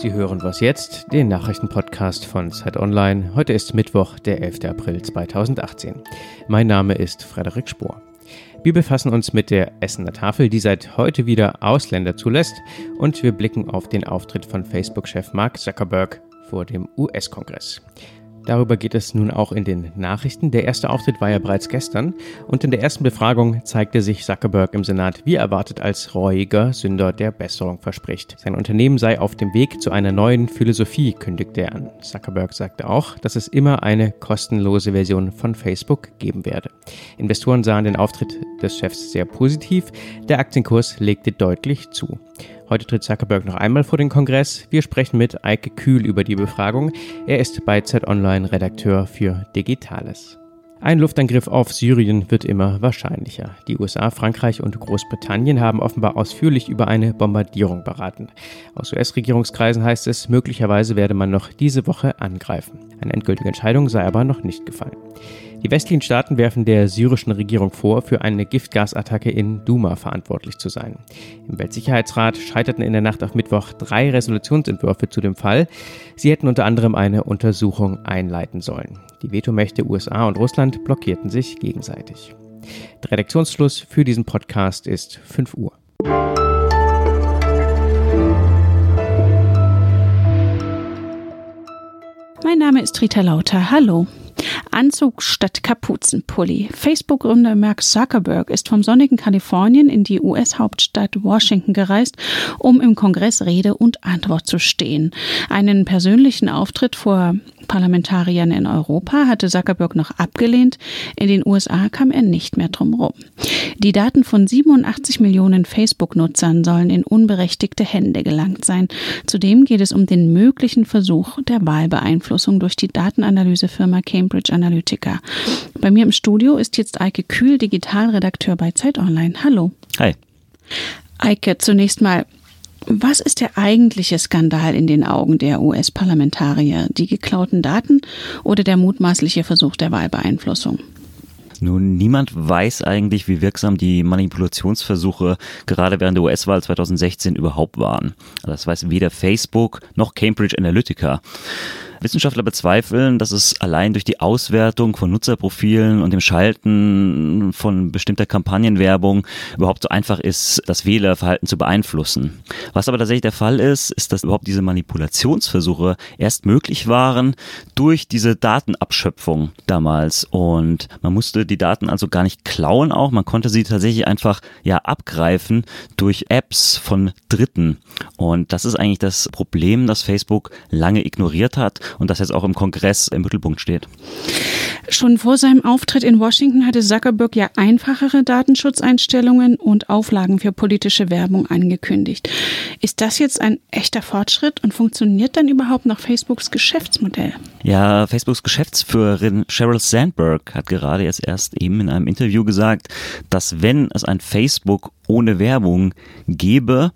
Sie hören was jetzt, den Nachrichtenpodcast von Zeit Online. Heute ist Mittwoch, der 11. April 2018. Mein Name ist Frederik Spohr. Wir befassen uns mit der Essener Tafel, die seit heute wieder Ausländer zulässt, und wir blicken auf den Auftritt von Facebook-Chef Mark Zuckerberg vor dem US-Kongress. Darüber geht es nun auch in den Nachrichten. Der erste Auftritt war ja bereits gestern und in der ersten Befragung zeigte sich Zuckerberg im Senat wie erwartet als reuiger Sünder, der Besserung verspricht. Sein Unternehmen sei auf dem Weg zu einer neuen Philosophie, kündigte er an. Zuckerberg sagte auch, dass es immer eine kostenlose Version von Facebook geben werde. Investoren sahen den Auftritt des Chefs sehr positiv, der Aktienkurs legte deutlich zu. Heute tritt Zuckerberg noch einmal vor den Kongress. Wir sprechen mit Eike Kühl über die Befragung. Er ist bei Z-Online Redakteur für Digitales. Ein Luftangriff auf Syrien wird immer wahrscheinlicher. Die USA, Frankreich und Großbritannien haben offenbar ausführlich über eine Bombardierung beraten. Aus US-Regierungskreisen heißt es, möglicherweise werde man noch diese Woche angreifen. Eine endgültige Entscheidung sei aber noch nicht gefallen. Die westlichen Staaten werfen der syrischen Regierung vor, für eine Giftgasattacke in Duma verantwortlich zu sein. Im Weltsicherheitsrat scheiterten in der Nacht auf Mittwoch drei Resolutionsentwürfe zu dem Fall. Sie hätten unter anderem eine Untersuchung einleiten sollen. Die Vetomächte USA und Russland blockierten sich gegenseitig. Der Redaktionsschluss für diesen Podcast ist 5 Uhr. Mein Name ist Rita Lauter. Hallo. Anzug statt Kapuzenpulli. Facebook-Gründer Mark Zuckerberg ist vom sonnigen Kalifornien in die US-Hauptstadt Washington gereist, um im Kongress Rede und Antwort zu stehen. Einen persönlichen Auftritt vor Parlamentariern in Europa hatte Zuckerberg noch abgelehnt. In den USA kam er nicht mehr drum rum. Die Daten von 87 Millionen Facebook-Nutzern sollen in unberechtigte Hände gelangt sein. Zudem geht es um den möglichen Versuch der Wahlbeeinflussung durch die Datenanalysefirma Cambridge Analytica. Bei mir im Studio ist jetzt Eike Kühl, Digitalredakteur bei Zeit Online. Hallo. Hi. Eike, zunächst mal, was ist der eigentliche Skandal in den Augen der US-Parlamentarier? Die geklauten Daten oder der mutmaßliche Versuch der Wahlbeeinflussung? Nun, niemand weiß eigentlich, wie wirksam die Manipulationsversuche gerade während der US-Wahl 2016 überhaupt waren. Das weiß weder Facebook noch Cambridge Analytica. Wissenschaftler bezweifeln, dass es allein durch die Auswertung von Nutzerprofilen und dem Schalten von bestimmter Kampagnenwerbung überhaupt so einfach ist, das Wählerverhalten zu beeinflussen. Was aber tatsächlich der Fall ist, ist, dass überhaupt diese Manipulationsversuche erst möglich waren durch diese Datenabschöpfung damals. Und man musste die Daten also gar nicht klauen auch, man konnte sie tatsächlich einfach ja abgreifen durch Apps von Dritten. Und das ist eigentlich das Problem, das Facebook lange ignoriert hat und das jetzt auch im Kongress im Mittelpunkt steht. Schon vor seinem Auftritt in Washington hatte Zuckerberg ja einfachere Datenschutzeinstellungen und Auflagen für politische Werbung angekündigt. Ist das jetzt ein echter Fortschritt und funktioniert dann überhaupt noch Facebooks Geschäftsmodell? Ja, Facebooks Geschäftsführerin Sheryl Sandberg hat gerade jetzt erst eben in einem Interview gesagt, dass wenn es ein Facebook ohne Werbung gäbe,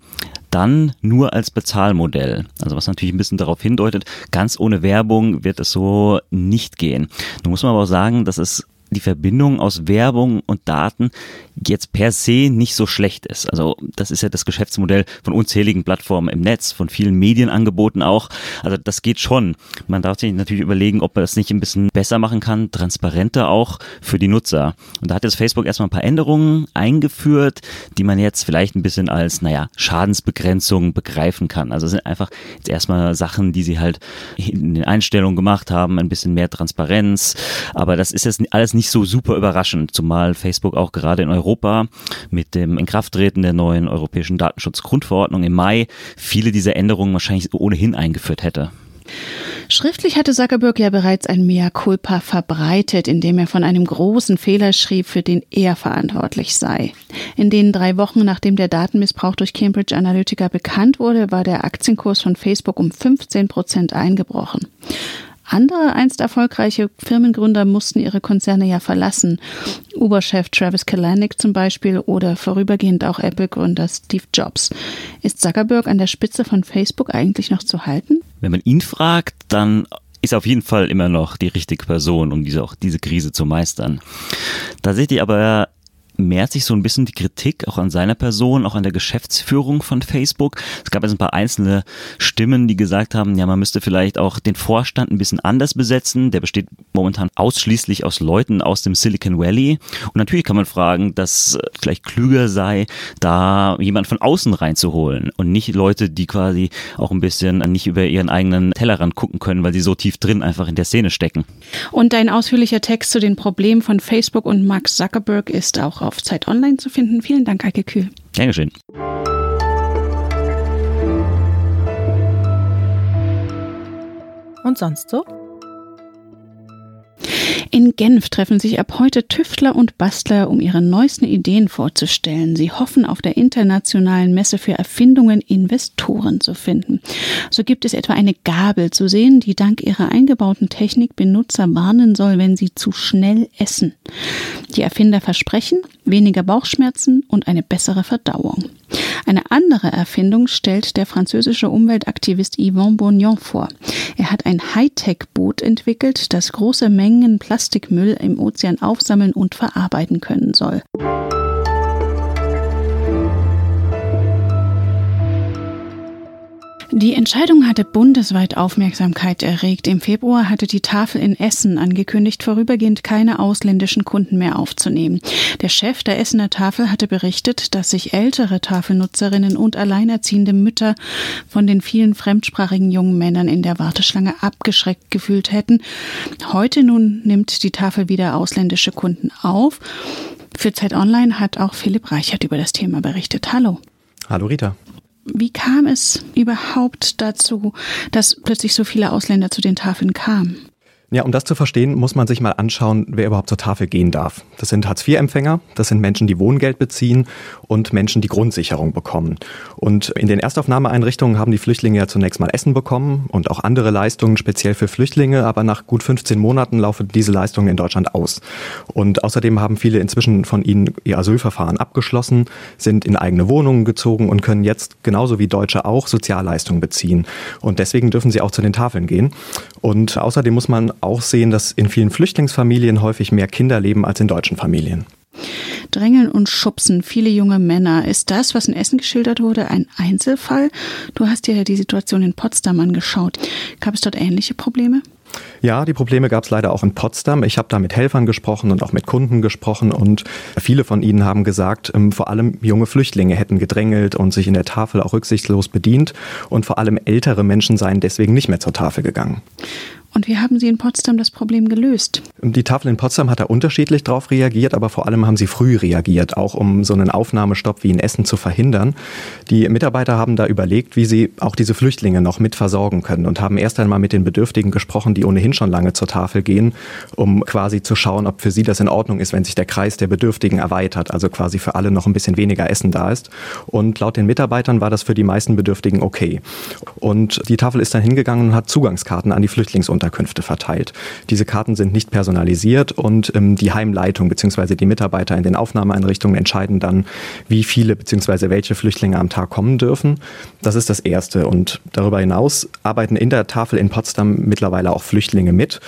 dann nur als Bezahlmodell. Also was natürlich ein bisschen darauf hindeutet, ganz ohne Werbung wird es so nicht gehen. Nun muss man aber auch sagen, dass es die Verbindung aus Werbung und Daten jetzt per se nicht so schlecht ist. Also das ist ja das Geschäftsmodell von unzähligen Plattformen im Netz, von vielen Medienangeboten auch. Also das geht schon. Man darf sich natürlich überlegen, ob man das nicht ein bisschen besser machen kann, transparenter auch für die Nutzer. Und da hat jetzt Facebook erstmal ein paar Änderungen eingeführt, die man jetzt vielleicht ein bisschen als, naja, Schadensbegrenzung begreifen kann. Also es sind einfach jetzt erstmal Sachen, die sie halt in den Einstellungen gemacht haben, ein bisschen mehr Transparenz. Aber das ist jetzt alles nicht so super überraschend, zumal Facebook auch gerade in Europa mit dem Inkrafttreten der neuen europäischen Datenschutzgrundverordnung im Mai viele dieser Änderungen wahrscheinlich ohnehin eingeführt hätte. Schriftlich hatte Zuckerberg ja bereits ein Mea culpa verbreitet, indem er von einem großen Fehler schrieb, für den er verantwortlich sei. In den drei Wochen, nachdem der Datenmissbrauch durch Cambridge Analytica bekannt wurde, war der Aktienkurs von Facebook um 15 Prozent eingebrochen. Andere einst erfolgreiche Firmengründer mussten ihre Konzerne ja verlassen. Uber-Chef Travis Kalanick zum Beispiel oder vorübergehend auch Apple-Gründer Steve Jobs. Ist Zuckerberg an der Spitze von Facebook eigentlich noch zu halten? Wenn man ihn fragt, dann ist auf jeden Fall immer noch die richtige Person, um diese, auch diese Krise zu meistern. Tatsächlich aber mehrt sich so ein bisschen die Kritik auch an seiner Person, auch an der Geschäftsführung von Facebook. Es gab jetzt ein paar einzelne Stimmen, die gesagt haben, ja, man müsste vielleicht auch den Vorstand ein bisschen anders besetzen. Der besteht momentan ausschließlich aus Leuten aus dem Silicon Valley. Und natürlich kann man fragen, dass vielleicht klüger sei, da jemand von außen reinzuholen und nicht Leute, die quasi auch ein bisschen nicht über ihren eigenen Tellerrand gucken können, weil sie so tief drin einfach in der Szene stecken. Und dein ausführlicher Text zu den Problemen von Facebook und Mark Zuckerberg ist auch auf Zeit Online zu finden. Vielen Dank, Eike Kühl. Dankeschön. Und sonst so? In Genf treffen sich ab heute Tüftler und Bastler, um ihre neuesten Ideen vorzustellen. Sie hoffen, auf der internationalen Messe für Erfindungen Investoren zu finden. So gibt es etwa eine Gabel zu sehen, die dank ihrer eingebauten Technik Benutzer warnen soll, wenn sie zu schnell essen. Die Erfinder versprechen weniger Bauchschmerzen und eine bessere Verdauung. Eine andere Erfindung stellt der französische Umweltaktivist Yvon Bourgnon vor. Er hat ein Hightech-Boot entwickelt, das große Mengen Plastikmüll im Ozean aufsammeln und verarbeiten können soll. Die Entscheidung hatte bundesweit Aufmerksamkeit erregt. Im Februar hatte die Tafel in Essen angekündigt, vorübergehend keine ausländischen Kunden mehr aufzunehmen. Der Chef der Essener Tafel hatte berichtet, dass sich ältere Tafelnutzerinnen und alleinerziehende Mütter von den vielen fremdsprachigen jungen Männern in der Warteschlange abgeschreckt gefühlt hätten. Heute nun nimmt die Tafel wieder ausländische Kunden auf. Für Zeit Online hat auch Philipp Reichert über das Thema berichtet. Hallo. Hallo Rita. Wie kam es überhaupt dazu, dass plötzlich so viele Ausländer zu den Tafeln kamen? Ja, um das zu verstehen, muss man sich mal anschauen, wer überhaupt zur Tafel gehen darf. Das sind Hartz-IV-Empfänger, das sind Menschen, die Wohngeld beziehen und Menschen, die Grundsicherung bekommen. Und in den Erstaufnahmeeinrichtungen haben die Flüchtlinge ja zunächst mal Essen bekommen und auch andere Leistungen speziell für Flüchtlinge, aber nach gut 15 Monaten laufen diese Leistungen in Deutschland aus. Und außerdem haben viele inzwischen von ihnen ihr Asylverfahren abgeschlossen, sind in eigene Wohnungen gezogen und können jetzt genauso wie Deutsche auch Sozialleistungen beziehen. Und deswegen dürfen sie auch zu den Tafeln gehen. Und außerdem muss man auch sehen, dass in vielen Flüchtlingsfamilien häufig mehr Kinder leben als in deutschen Familien. Drängeln und Schubsen, viele junge Männer. Ist das, was in Essen geschildert wurde, ein Einzelfall? Du hast dir ja die Situation in Potsdam angeschaut. Gab es dort ähnliche Probleme? Ja, die Probleme gab es leider auch in Potsdam. Ich habe da mit Helfern gesprochen und auch mit Kunden gesprochen und viele von ihnen haben gesagt, ähm, vor allem junge Flüchtlinge hätten gedrängelt und sich in der Tafel auch rücksichtslos bedient und vor allem ältere Menschen seien deswegen nicht mehr zur Tafel gegangen. Und wie haben Sie in Potsdam das Problem gelöst? Die Tafel in Potsdam hat da unterschiedlich darauf reagiert, aber vor allem haben sie früh reagiert, auch um so einen Aufnahmestopp wie in Essen zu verhindern. Die Mitarbeiter haben da überlegt, wie sie auch diese Flüchtlinge noch mit versorgen können und haben erst einmal mit den Bedürftigen gesprochen, die ohnehin schon lange zur Tafel gehen, um quasi zu schauen, ob für sie das in Ordnung ist, wenn sich der Kreis der Bedürftigen erweitert, also quasi für alle noch ein bisschen weniger Essen da ist. Und laut den Mitarbeitern war das für die meisten Bedürftigen okay. Und die Tafel ist dann hingegangen und hat Zugangskarten an die Flüchtlingsunterkünfte Unterkünfte verteilt. Diese Karten sind nicht personalisiert und ähm, die Heimleitung bzw. die Mitarbeiter in den Aufnahmeeinrichtungen entscheiden dann, wie viele bzw. welche Flüchtlinge am Tag kommen dürfen. Das ist das Erste. Und darüber hinaus arbeiten in der Tafel in Potsdam mittlerweile auch Flüchtlinge mit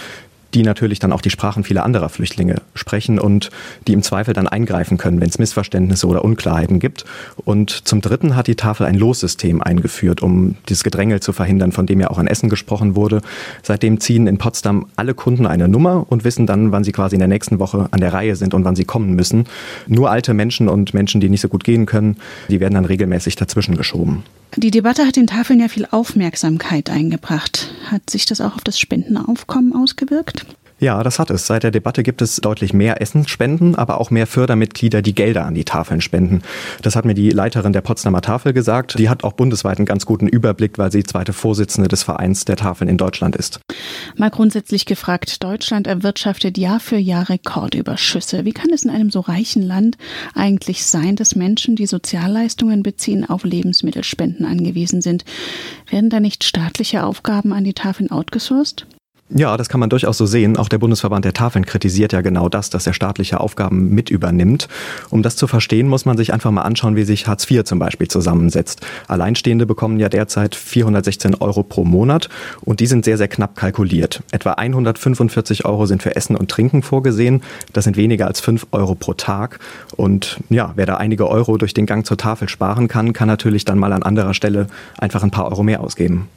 die natürlich dann auch die Sprachen vieler anderer Flüchtlinge sprechen und die im Zweifel dann eingreifen können, wenn es Missverständnisse oder Unklarheiten gibt. Und zum Dritten hat die Tafel ein Lossystem eingeführt, um dieses Gedrängel zu verhindern, von dem ja auch in Essen gesprochen wurde. Seitdem ziehen in Potsdam alle Kunden eine Nummer und wissen dann, wann sie quasi in der nächsten Woche an der Reihe sind und wann sie kommen müssen. Nur alte Menschen und Menschen, die nicht so gut gehen können, die werden dann regelmäßig dazwischen geschoben. Die Debatte hat den Tafeln ja viel Aufmerksamkeit eingebracht. Hat sich das auch auf das Spendenaufkommen ausgewirkt? Ja, das hat es. Seit der Debatte gibt es deutlich mehr Essensspenden, aber auch mehr Fördermitglieder, die Gelder an die Tafeln spenden. Das hat mir die Leiterin der Potsdamer Tafel gesagt. Die hat auch bundesweit einen ganz guten Überblick, weil sie zweite Vorsitzende des Vereins der Tafeln in Deutschland ist. Mal grundsätzlich gefragt, Deutschland erwirtschaftet Jahr für Jahr Rekordüberschüsse. Wie kann es in einem so reichen Land eigentlich sein, dass Menschen, die Sozialleistungen beziehen, auf Lebensmittelspenden angewiesen sind? Werden da nicht staatliche Aufgaben an die Tafeln outgesourced? Ja, das kann man durchaus so sehen. Auch der Bundesverband der Tafeln kritisiert ja genau das, dass er staatliche Aufgaben mit übernimmt. Um das zu verstehen, muss man sich einfach mal anschauen, wie sich Hartz IV zum Beispiel zusammensetzt. Alleinstehende bekommen ja derzeit 416 Euro pro Monat und die sind sehr, sehr knapp kalkuliert. Etwa 145 Euro sind für Essen und Trinken vorgesehen. Das sind weniger als 5 Euro pro Tag. Und ja, wer da einige Euro durch den Gang zur Tafel sparen kann, kann natürlich dann mal an anderer Stelle einfach ein paar Euro mehr ausgeben.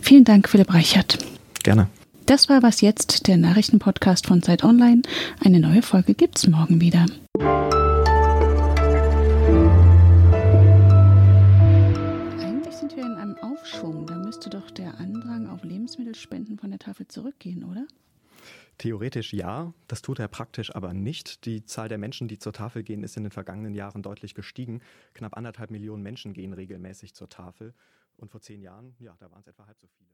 Vielen Dank, Philipp Reichert. Gerne. Das war was jetzt, der Nachrichtenpodcast von Zeit Online. Eine neue Folge gibt's morgen wieder. Eigentlich sind wir in einem Aufschwung. Da müsste doch der Andrang auf Lebensmittelspenden von der Tafel zurückgehen, oder? Theoretisch ja, das tut er praktisch aber nicht. Die Zahl der Menschen, die zur Tafel gehen, ist in den vergangenen Jahren deutlich gestiegen. Knapp anderthalb Millionen Menschen gehen regelmäßig zur Tafel. Und vor zehn Jahren, ja, da waren es etwa halb so viele.